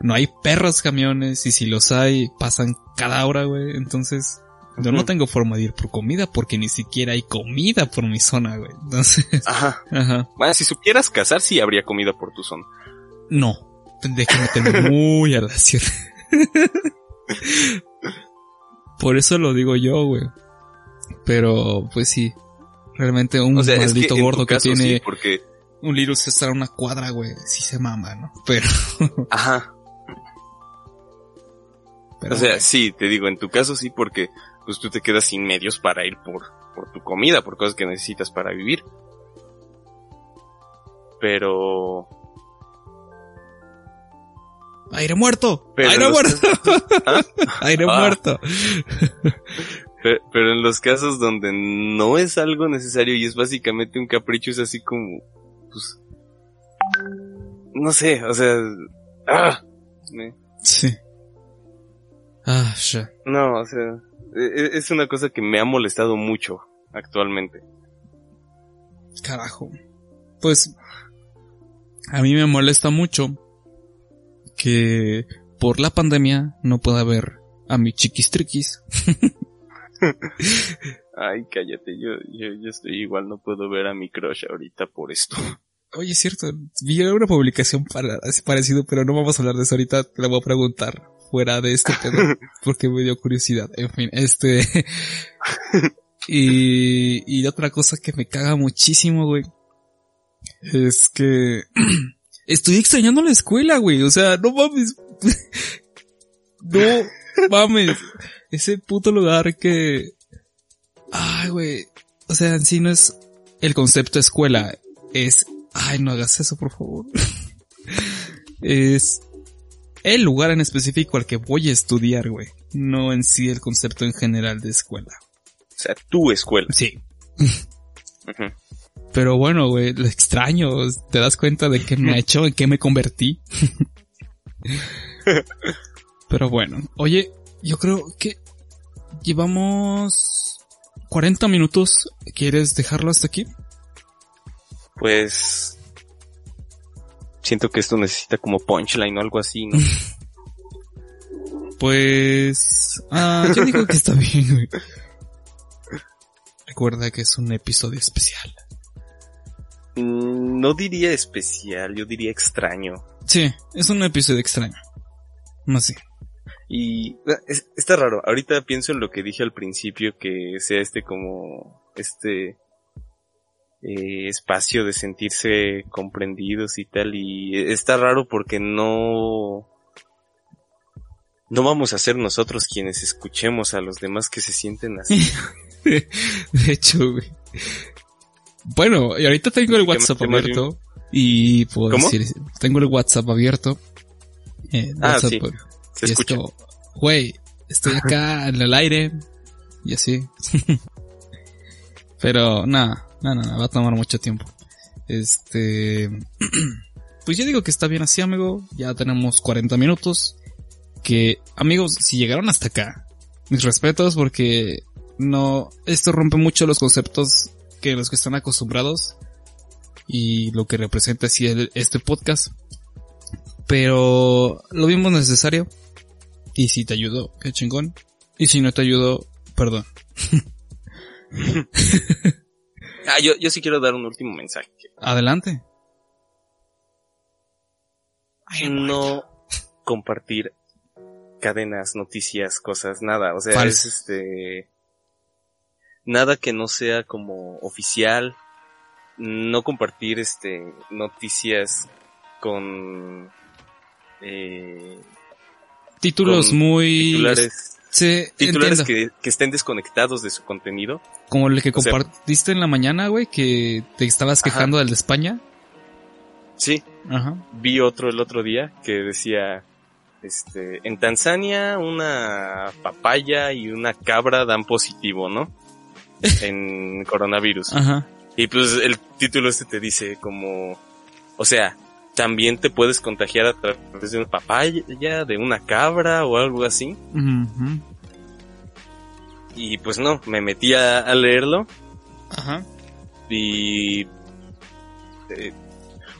No hay perros camiones, y si los hay, pasan cada hora, güey. Entonces, yo no tengo forma de ir por comida, porque ni siquiera hay comida por mi zona, güey. Entonces, Ajá. ajá. Bueno, si supieras cazar, sí habría comida por tu zona. No, tendría que meterme muy a la sierra. Por eso lo digo yo, güey. Pero, pues sí. Realmente un O sea, es que gordo que caso tiene sí, porque, un virus estar a una cuadra, güey. Sí se mama, ¿no? Pero, ajá, o sea, sí, te digo, en tu caso sí, porque pues tú te quedas sin medios para ir por, por tu comida, por cosas que necesitas para vivir. Pero... Aire muerto. aire muerto. ¿Ah? aire ah. muerto. pero, en los casos donde no es algo necesario y es básicamente un capricho, es así como, pues, no sé, o sea, ah, sí. Ah, shit. No, o sea, e, e, es una cosa que me ha molestado mucho actualmente. Carajo. Pues, a mí me molesta mucho que por la pandemia no pueda ver a mi chiquis triquis. Ay, cállate, yo, yo, yo estoy igual, no puedo ver a mi crush ahorita por esto. Oye, es cierto, vi una publicación para, parecido, pero no vamos a hablar de eso ahorita, te la voy a preguntar fuera de este tema, porque me dio curiosidad. En fin, este... y, y otra cosa que me caga muchísimo, güey, es que estoy extrañando la escuela, güey, o sea, no mames. no mames. Ese puto lugar que... Ay, güey. O sea, en sí no es el concepto escuela, es Ay, no hagas eso, por favor. es el lugar en específico al que voy a estudiar, güey. No en sí el concepto en general de escuela. O sea, tu escuela. Sí. Pero bueno, güey, lo extraño. Te das cuenta de qué me ha hecho, en qué me convertí. Pero bueno, oye, yo creo que llevamos 40 minutos. ¿Quieres dejarlo hasta aquí? pues siento que esto necesita como punchline o algo así, ¿no? pues, ah, yo digo que está bien, güey. Recuerda que es un episodio especial. Mm, no diría especial, yo diría extraño. Sí, es un episodio extraño. Más sí. Y está raro. Ahorita pienso en lo que dije al principio, que sea este como, este, eh, espacio de sentirse comprendidos y tal y está raro porque no no vamos a ser nosotros quienes escuchemos a los demás que se sienten así. de hecho, güey. Bueno, y ahorita tengo el WhatsApp abierto y puedo decir, tengo el WhatsApp abierto. Eh, ah, sí. Se escucha. güey, estoy acá en el aire y así. Pero nada, no, no, no, va a tomar mucho tiempo. Este... pues yo digo que está bien así, amigo. Ya tenemos 40 minutos. Que, amigos, si llegaron hasta acá, mis respetos porque no, esto rompe mucho los conceptos que los que están acostumbrados y lo que representa así este podcast. Pero lo vimos necesario. Y si te ayudó, qué chingón. Y si no te ayudó, perdón. Ah, yo, yo sí quiero dar un último mensaje. Adelante. no compartir cadenas, noticias, cosas, nada. O sea, es este. Nada que no sea como oficial. No compartir este noticias con eh, títulos muy titulares que, estén desconectados de su contenido. Como el que compartiste en la mañana, güey, que te estabas quejando del de España. Sí. Ajá. Vi otro el otro día que decía, este, en Tanzania una papaya y una cabra dan positivo, ¿no? en coronavirus. Ajá. Y pues el título este te dice como, o sea, también te puedes contagiar a través de una papaya, de una cabra o algo así. Y pues no, me metí a, leerlo. Ajá. Y... Eh,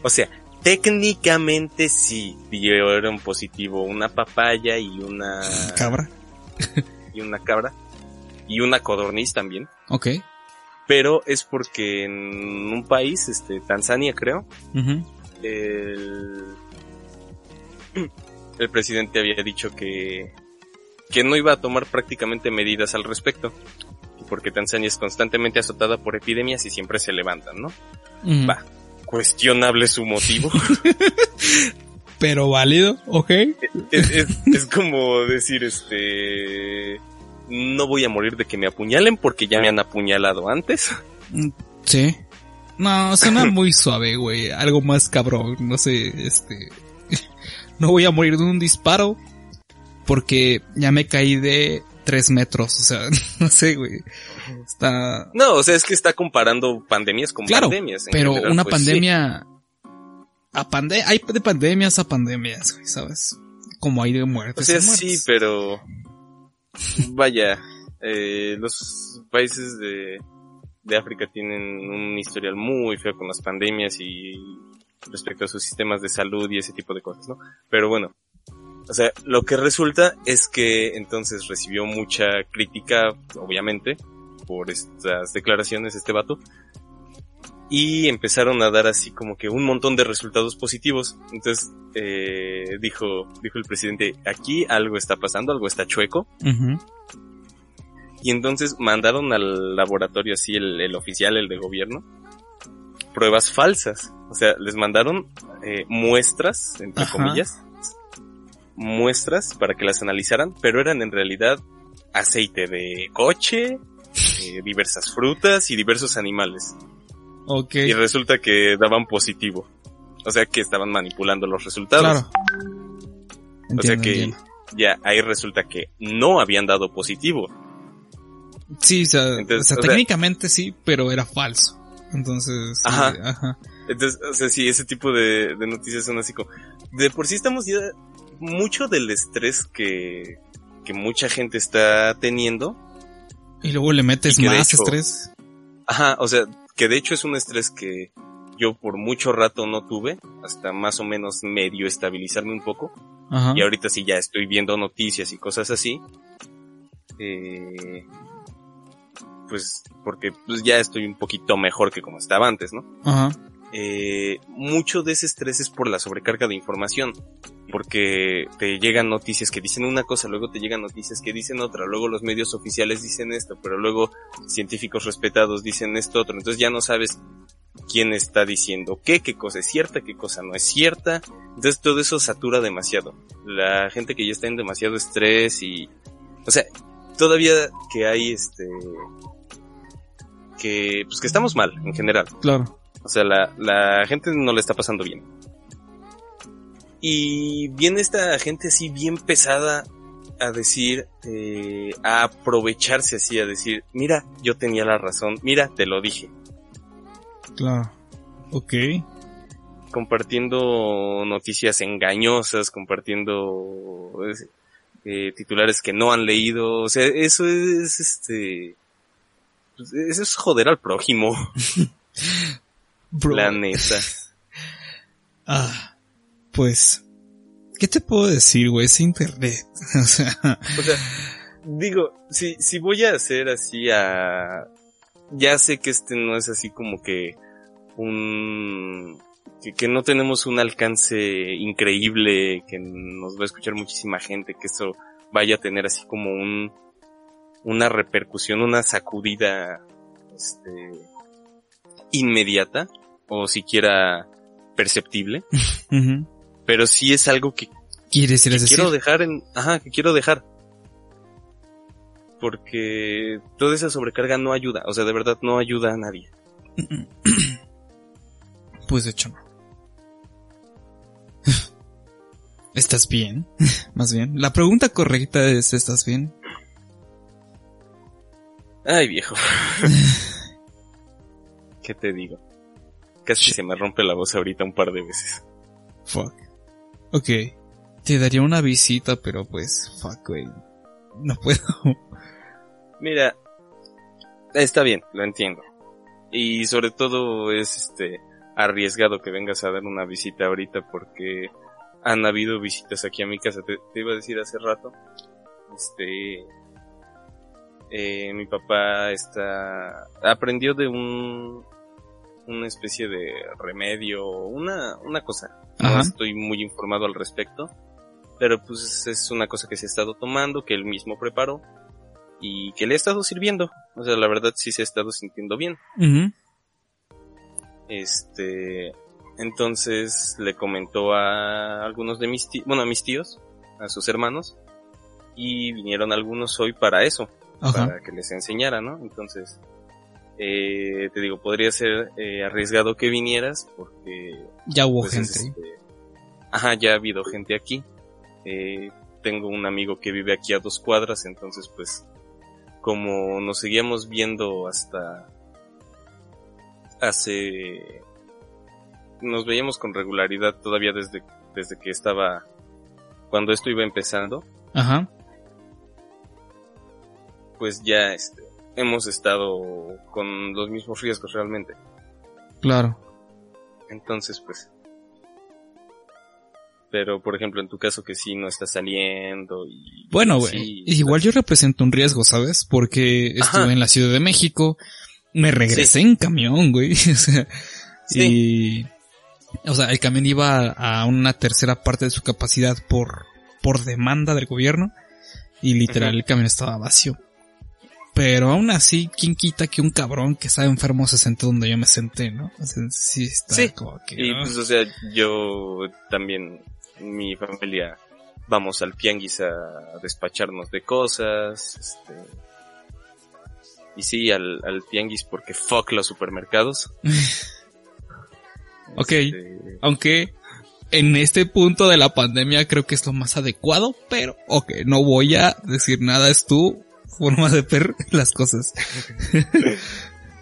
o sea, técnicamente sí dieron positivo una papaya y una... Cabra. y una cabra. Y una codorniz también. Ok. Pero es porque en un país, este, Tanzania creo, el, el presidente había dicho que, que no iba a tomar prácticamente medidas al respecto, porque Tanzania es constantemente azotada por epidemias y siempre se levantan, ¿no? Va, cuestionable su motivo. pero válido, ok. Es, es- es como decir, este... No voy a morir de que me apuñalen porque ya me han apuñalado antes. Mm, Sí. No, suena muy suave, güey. Algo más cabrón. No sé, este. No voy a morir de un disparo. Porque ya me caí de tres metros. O sea, no sé, güey. Está. No, o sea, es que está comparando pandemias con Claro, pandemias. en pero general, una pues, sí. pandemia. A pande hay de pandemias a pandemias, güey, ¿sabes? Como hay de O muertes. sea, a sí, pero... Vaya, eh, los países de, de África tienen un historial muy feo con las pandemias y respecto a sus sistemas de salud y ese tipo de cosas, ¿no? Pero bueno, o sea, lo que resulta es que entonces recibió mucha crítica, obviamente, por estas declaraciones este vato. Y empezaron a dar así como que un montón de resultados positivos. Entonces, eh, dijo, dijo el presidente, aquí algo está pasando, algo está chueco. Y entonces mandaron al laboratorio así, el, el oficial, el de gobierno, pruebas falsas. O sea, les mandaron eh, muestras, entre Ajá. comillas, muestras para que las analizaran, pero eran en realidad aceite de coche, eh, diversas frutas y diversos animales. Y resulta que daban positivo. O sea que estaban manipulando los resultados. Claro. o sea que entiendo. ya ahí resulta que no habían dado positivo. Sí, o sea, Entonces, o sea, técnicamente sí, pero era falso. Entonces, sí, Ajá. ajá. Entonces, o sea, sí, ese tipo de, de noticias son así como... De por sí estamos ya... Mucho del estrés que, que mucha gente está teniendo. Y luego le metes más hecho- estrés. Ajá, o sea, que de hecho es un estrés que yo por mucho rato no tuve. Hasta más o menos medio estabilizarme un poco. Ajá. Y ahorita sí ya estoy viendo noticias y cosas así. Eh, pues porque pues ya estoy un poquito mejor que como estaba antes, ¿no? Ajá. eh, mucho de ese estrés es por la sobrecarga de información. Porque te llegan noticias que dicen una cosa, luego te llegan noticias que dicen otra, luego los medios oficiales dicen esto, pero luego científicos respetados dicen esto otro. Entonces ya no sabes quién está diciendo qué, qué cosa es cierta, qué cosa no es cierta. Entonces todo eso satura demasiado. La gente que ya está en demasiado estrés y, o sea, todavía que hay este, que, pues que estamos mal en general. Claro. O sea, la, la gente no le está pasando bien. Y viene esta gente así bien pesada a decir, eh, a aprovecharse así, a decir, mira, yo tenía la razón, mira, te lo dije. Claro. Ok. Compartiendo noticias engañosas, compartiendo eh, titulares que no han leído. O sea, eso es este... pues, Eso es joder al prójimo, la neta. Ah, pues, ¿qué te puedo decir, güey? Es internet. o sea, O sea, digo, si, si voy a hacer así a... Ya sé que este no es así como que un... Que, que no tenemos un alcance increíble, que nos va a escuchar muchísima gente, que eso vaya a tener así como un... Una repercusión, una sacudida, este... Inmediata, o siquiera perceptible. pero sí es algo que ¿quieres decir? quiero dejar en, ajá, que quiero dejar. Porque toda esa sobrecarga no ayuda, o sea, de verdad no ayuda a nadie. Pues de hecho no. ¿Estás bien? Más bien. La pregunta correcta es ¿estás bien? Ay, viejo. ¿Qué te digo? Casi se me rompe la voz ahorita un par de veces. Fuck. Ok. Te daría una visita, pero pues, fuck, güey. No puedo. Mira, está bien, lo entiendo. Y sobre todo es este arriesgado que vengas a dar una visita ahorita porque han habido visitas aquí a mi casa. Te, te iba a decir hace rato. Este eh, mi papá está aprendió de un una especie de remedio, una una cosa. No Ajá. estoy muy informado al respecto, pero pues es una cosa que se ha estado tomando, que él mismo preparó y que le ha estado sirviendo. O sea, la verdad sí se ha estado sintiendo bien. Este, Entonces le comentó a algunos de mis tíos, bueno, a mis tíos, a sus hermanos, y vinieron algunos hoy para eso, para que les enseñara, ¿no? Entonces, eh, te digo, podría ser eh, arriesgado que vinieras porque... Ya hubo pues, gente. Este, ajá, ya ha habido gente aquí. Eh, tengo un amigo que vive aquí a dos cuadras, entonces pues como nos seguíamos viendo hasta hace nos veíamos con regularidad todavía desde desde que estaba cuando esto iba empezando. Ajá. Pues ya este hemos estado con los mismos riesgos realmente. Claro. Entonces, pues pero por ejemplo en tu caso que sí no está saliendo y bueno güey igual yo represento un riesgo sabes porque estuve en la Ciudad de México me regresé en camión güey o sea y o sea el camión iba a una tercera parte de su capacidad por por demanda del gobierno y literal el camión estaba vacío pero aún así, ¿quién quita que un cabrón que estaba enfermo se sente donde yo me senté, no? O sea, sí, está sí. como que... Y pues, o sea, yo también mi familia vamos al tianguis a despacharnos de cosas, este, y sí, al, al tianguis porque fuck los supermercados. ok, este, aunque en este punto de la pandemia creo que es lo más adecuado, pero ok, no voy a decir nada, es tu forma de ver las cosas.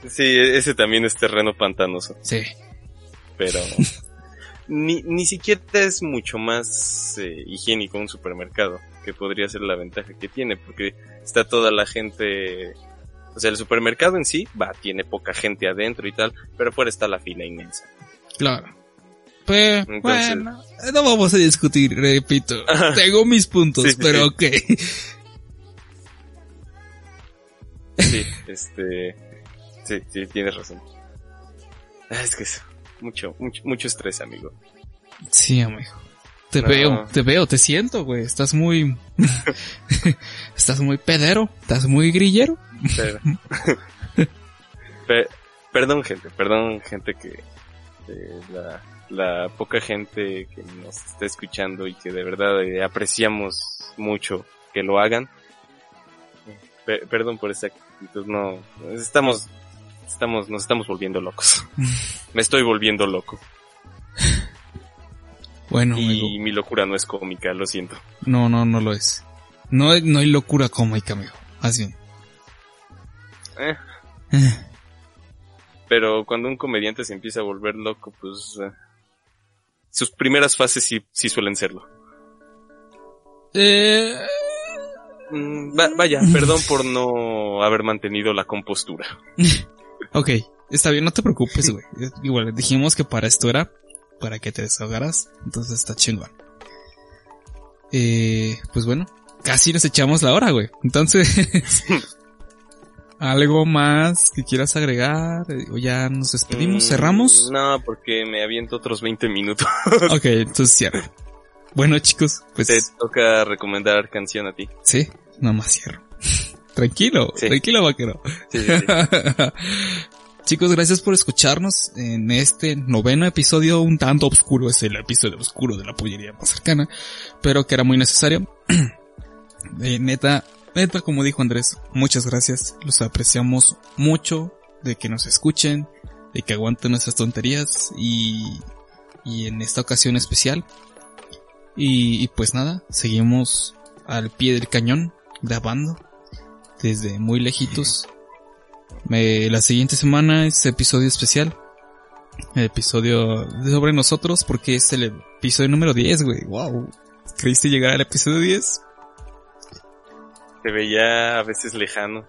sí, ese también es terreno pantanoso. Sí. Pero ni, ni siquiera es mucho más eh, higiénico un supermercado, que podría ser la ventaja que tiene, porque está toda la gente, o sea, el supermercado en sí, va, tiene poca gente adentro y tal, pero afuera está la fila inmensa. Claro. Pues, bueno, no vamos a discutir, repito. Tengo mis puntos, pero ok. Sí, este, sí, sí, tienes razón. Ah, es que eso mucho, mucho, mucho estrés, amigo. Sí, amigo. Te veo, te veo, te siento, güey. Estás muy, estás muy pedero, estás muy grillero. perdón, gente, perdón, gente que eh, la, la, poca gente que nos está escuchando y que de verdad eh, apreciamos mucho que lo hagan. Perdón por esa actitud, no, estamos Estamos, nos estamos volviendo locos. Me estoy volviendo loco. Bueno, y mi locura no es cómica, lo siento. No, no, no lo es. No, no hay locura cómica, amigo. Así. Eh. eh. Pero cuando un comediante se empieza a volver loco, pues eh, sus primeras fases sí, sí suelen serlo. Eh... Mm, vaya, perdón por no haber mantenido la compostura. Ok, está bien, no te preocupes, güey. Igual, dijimos que para esto era para que te desahogaras, entonces está chingón. Eh, pues bueno, casi nos echamos la hora, güey. Entonces, ¿algo más que quieras agregar? ¿O ya nos despedimos? Mm, ¿Cerramos? No, porque me aviento otros 20 minutos. ok, entonces cierro. Bueno, chicos, pues... Te toca recomendar canción a ti. Sí, nomás cierro. Tranquilo, tranquilo vaquero. Chicos, gracias por escucharnos en este noveno episodio, un tanto oscuro, es el episodio oscuro de la pollería más cercana, pero que era muy necesario. eh, neta, neta, como dijo Andrés, muchas gracias, los apreciamos mucho de que nos escuchen, de que aguanten nuestras tonterías y, y en esta ocasión especial. Y, y pues nada, seguimos al pie del cañón grabando desde muy lejitos. la siguiente semana es episodio especial. El episodio sobre nosotros porque es el episodio número 10, güey. Wow. ¿Creíste llegar al episodio 10? Se veía a veces lejano.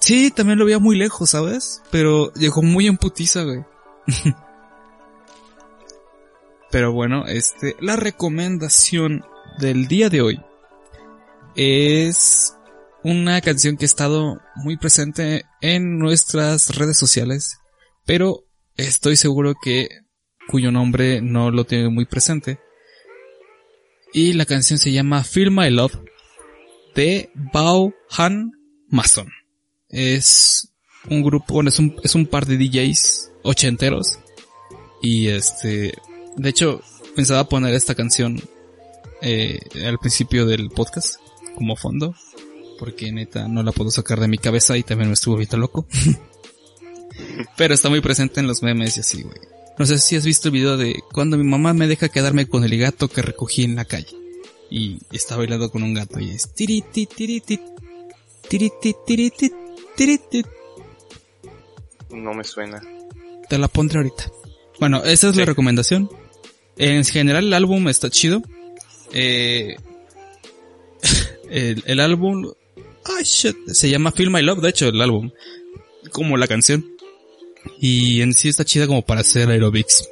Sí, también lo veía muy lejos, ¿sabes? Pero llegó muy en putiza, güey. Pero bueno, este, la recomendación del día de hoy es una canción que ha estado muy presente en nuestras redes sociales, pero estoy seguro que cuyo nombre no lo tiene muy presente. Y la canción se llama Feel My Love de Bao Han Mason. Es un grupo, bueno, es un, es un par de DJs ochenteros Y este, de hecho, pensaba poner esta canción eh, al principio del podcast como fondo, porque neta no la puedo sacar de mi cabeza y también me estuvo ahorita loco. Pero está muy presente en los memes y así, güey. No sé si has visto el video de cuando mi mamá me deja quedarme con el gato que recogí en la calle. Y está bailando con un gato y es tiriti tiriti tiriti tiriti tiriti. No me suena. Te la pondré ahorita. Bueno, esa es la recomendación. En general el álbum está chido. Eh, el, el álbum... Ay, shit. Se llama Feel My Love, de hecho, el álbum. Como la canción. Y en sí está chida como para hacer aerobics.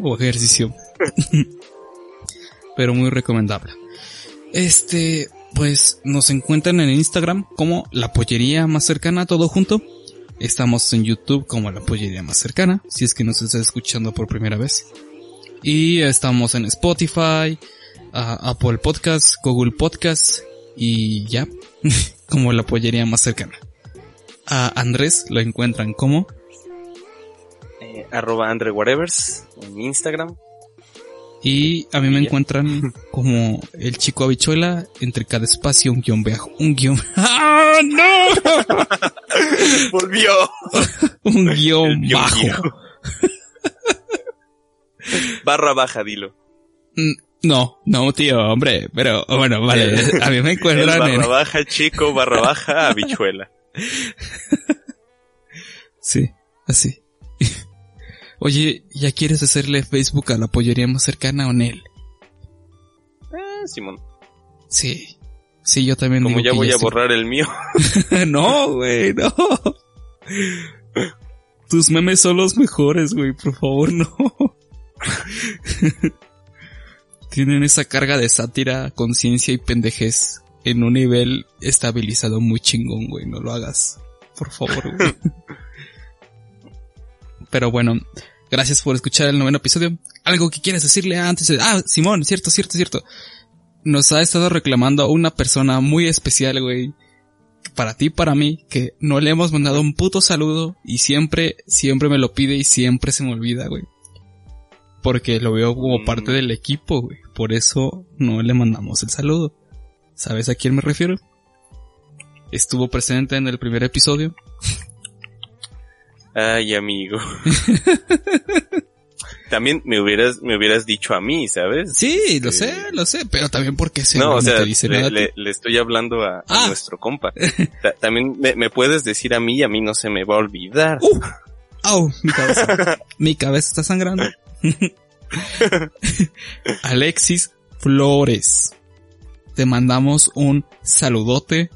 O ejercicio. Pero muy recomendable. Este, pues nos encuentran en Instagram como la pollería más cercana, todo junto. Estamos en YouTube como la pollería más cercana, si es que nos estás escuchando por primera vez. Y estamos en Spotify, Apple Podcasts, Google Podcasts y ya, como la pollería más cercana. A Andrés lo encuentran como eh, arroba Andre en Instagram. Y a mí me encuentran como el chico habichuela entre cada espacio un guion bajo. Un guion. ¡Ah, no! Volvió. un guion bajo. Barra baja, dilo. No, no, tío, hombre, pero bueno, vale, a mí me encuentran barra baja chico, barra baja habichuela. sí, así. Oye, ¿ya quieres hacerle Facebook a la pollería más cercana o Nel? Eh, Simón. Sí. Sí, yo también Como ya voy a borrar el mío. no, güey, no. Tus memes son los mejores, güey, por favor, no. Tienen esa carga de sátira, conciencia y pendejez en un nivel estabilizado muy chingón, güey, no lo hagas. Por favor, güey. Pero bueno, gracias por escuchar el noveno episodio. Algo que quieres decirle antes de... Ah, Simón, cierto, cierto, cierto. Nos ha estado reclamando una persona muy especial, güey. Para ti, para mí, que no le hemos mandado un puto saludo y siempre, siempre me lo pide y siempre se me olvida, güey. Porque lo veo como parte mm. del equipo, güey. Por eso no le mandamos el saludo. ¿Sabes a quién me refiero? Estuvo presente en el primer episodio. Ay, amigo. también me hubieras, me hubieras dicho a mí, ¿sabes? Sí, lo sé, lo sé, pero también porque se no, o sea, le, le, estoy hablando a, ah. nuestro compa. también me, puedes decir a mí y a mí no se me va a olvidar. Uh, au, mi cabeza. mi cabeza está sangrando. Alexis Flores. Te mandamos un saludote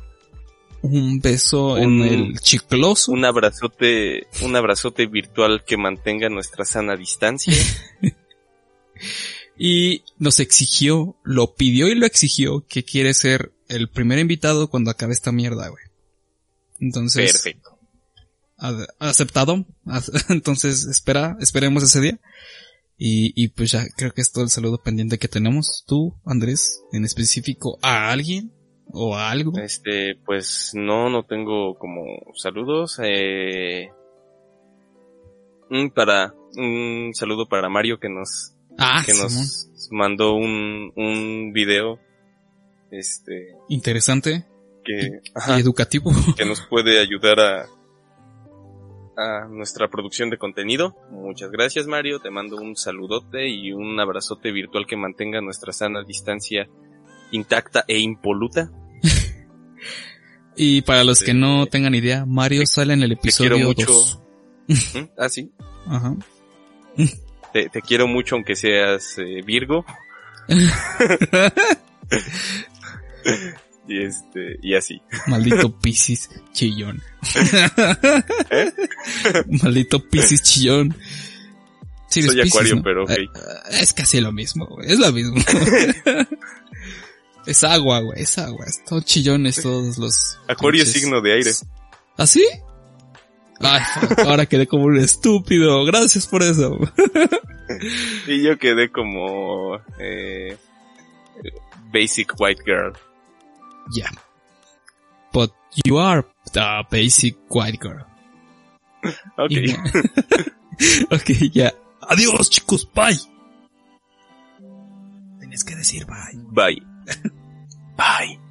un beso en el chicloso. Un abrazote, un abrazote virtual que mantenga nuestra sana distancia. y nos exigió, lo pidió y lo exigió que quiere ser el primer invitado cuando acabe esta mierda, güey. Entonces. Perfecto. Aceptado. Entonces, espera, esperemos ese día. Y, y pues ya creo que es todo el saludo pendiente que tenemos. Tú, Andrés, en específico, a alguien o algo? Este, pues no, no tengo como saludos. Eh, para un saludo para Mario que nos ah, que nos mandó un un video este interesante que y educativo que nos puede ayudar a a nuestra producción de contenido. Muchas gracias Mario, te mando un saludote y un abrazote virtual que mantenga nuestra sana distancia intacta e impoluta. y para los que no tengan idea, Mario sale en el episodio te quiero mucho. Ah, sí. Ajá. Te, quiero mucho aunque seas eh, Virgo. y este, y así. Maldito Piscis chillón. ¿Eh? Maldito Piscis chillón. Soy acuario, pero ok. Eh, es casi lo mismo, es lo mismo. Es agua, güey, es agua. Todo chillones todos los... Acuario es signo de aire. ¿Ah, sí? Ay, ahora quedé como un estúpido. Gracias por eso. y yo quedé como... Eh, basic white girl. Yeah. But you are the basic white girl. Ok. ok, ya. Adiós, chicos. Bye. Tienes que decir bye. Bye. Bye.